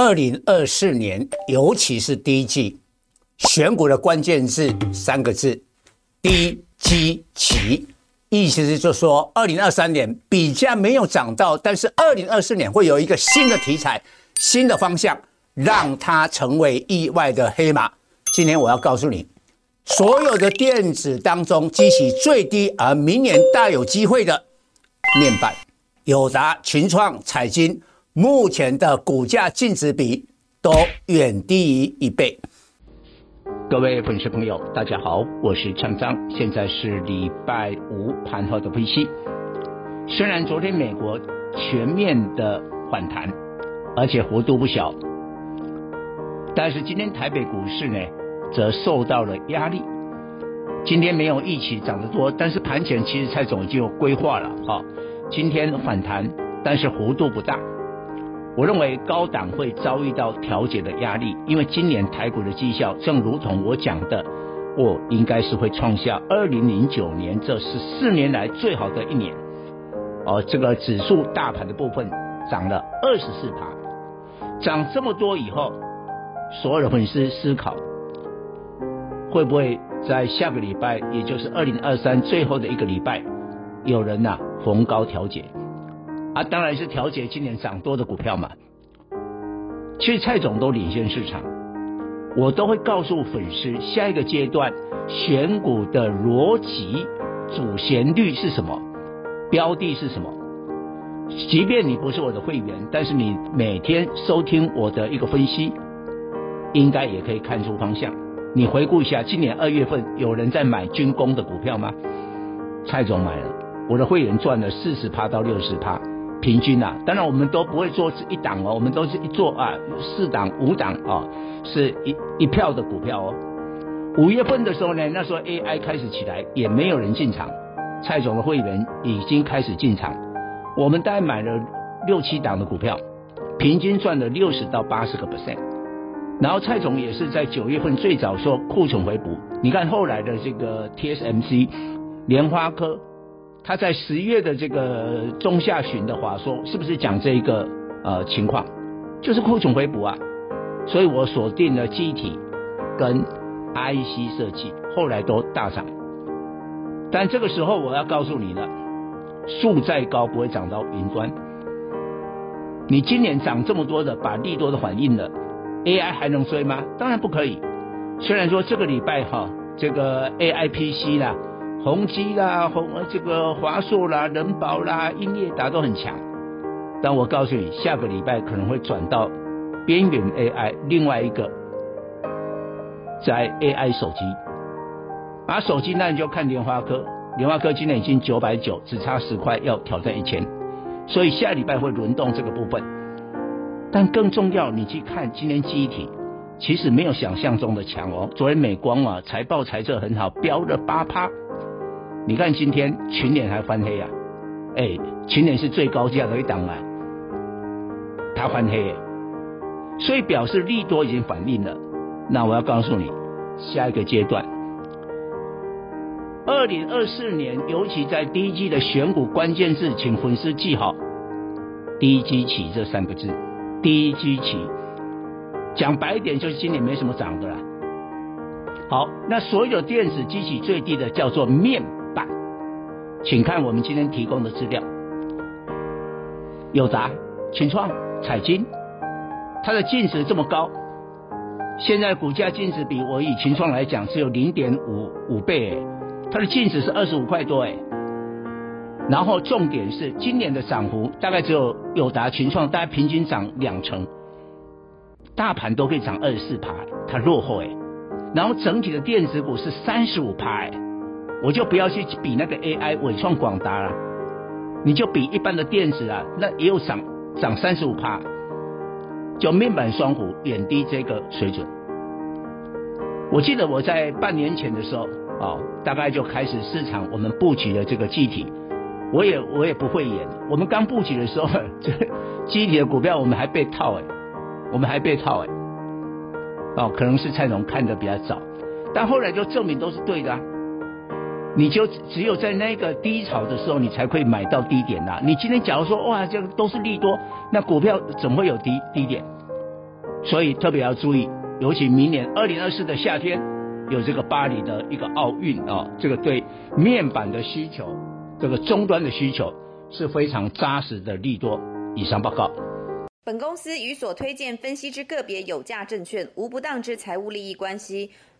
二零二四年，尤其是第一季，选股的关键字三个字：低基期。意思是就说，二零二三年比价没有涨到，但是二零二四年会有一个新的题材、新的方向，让它成为意外的黑马。今天我要告诉你，所有的电子当中，基期最低而明年大有机会的面板，友达、群创、彩晶。目前的股价净值比都远低于一倍。各位粉丝朋友，大家好，我是强章，现在是礼拜五盘后的分析。虽然昨天美国全面的反弹，而且幅度不小，但是今天台北股市呢，则受到了压力。今天没有预期涨得多，但是盘前其实蔡总已经有规划了，哈，今天反弹，但是幅度不大。我认为高档会遭遇到调节的压力，因为今年台股的绩效，正如同我讲的，我应该是会创下二零零九年这十四年来最好的一年。哦，这个指数大盘的部分涨了二十四趴，涨这么多以后，所有的粉丝思考，会不会在下个礼拜，也就是二零二三最后的一个礼拜，有人呐、逢高调节？啊，当然是调节今年涨多的股票嘛。其实蔡总都领先市场，我都会告诉粉丝下一个阶段选股的逻辑、主旋律是什么，标的是什么。即便你不是我的会员，但是你每天收听我的一个分析，应该也可以看出方向。你回顾一下，今年二月份有人在买军工的股票吗？蔡总买了，我的会员赚了四十趴到六十趴。平均啊，当然我们都不会做一档哦，我们都是一做啊四档五档啊，是一一票的股票哦。五月份的时候呢，那时候 AI 开始起来，也没有人进场，蔡总的会员已经开始进场，我们大概买了六七档的股票，平均赚了六十到八十个 percent。然后蔡总也是在九月份最早说库存回补，你看后来的这个 TSMC、联发科。他在十月的这个中下旬的话说，是不是讲这一个呃情况，就是库存回补啊？所以我锁定了机体跟 IC 设计，后来都大涨。但这个时候我要告诉你了，树再高不会长到云端。你今年涨这么多的，把利多的反应了，AI 还能追吗？当然不可以。虽然说这个礼拜哈，这个 AI PC 啦。宏基啦，宏这个华硕啦，仁宝啦，英业达都很强，但我告诉你，下个礼拜可能会转到边缘 AI，另外一个在 AI 手机，而手机那你就看联发科，联发科今年已经九百九，只差十块要挑战一千，所以下礼拜会轮动这个部分，但更重要，你去看今年记忆体，其实没有想象中的强哦，昨天美光啊财报财测很好，飙了八趴。你看今天群联还翻黑啊，哎、群联是最高价的一档啊，它翻黑，所以表示利多已经反应了。那我要告诉你，下一个阶段，二零二四年，尤其在第一季的选股关键字，请粉丝记好“低基期”这三个字。低基期，讲白一点就是今年没什么涨的啦。好，那所有电子基起最低的叫做面。请看我们今天提供的资料，友达、群创、彩晶，它的净值这么高，现在股价净值比我以群创来讲只有零点五五倍，它的净值是二十五块多哎，然后重点是今年的涨幅大概只有友达、群创大概平均涨两成，大盘都可以涨二十四趴，它落后哎，然后整体的电子股是三十五趴哎。我就不要去比那个 AI 纬创广达了，你就比一般的电子啊，那也有涨涨三十五趴，就面板双虎远低这个水准。我记得我在半年前的时候，哦，大概就开始市场我们布局的这个记忆体，我也我也不会演。我们刚布局的时候，这记忆体的股票我们还被套哎，我们还被套哎，哦，可能是蔡总看的比较早，但后来就证明都是对的啊。你就只有在那个低潮的时候，你才会买到低点呐。你今天假如说哇，这个都是利多，那股票怎么会有低低点？所以特别要注意，尤其明年二零二四的夏天有这个巴黎的一个奥运啊，这个对面板的需求，这个终端的需求是非常扎实的利多。以上报告。本公司与所推荐分析之个别有价证券无不当之财务利益关系。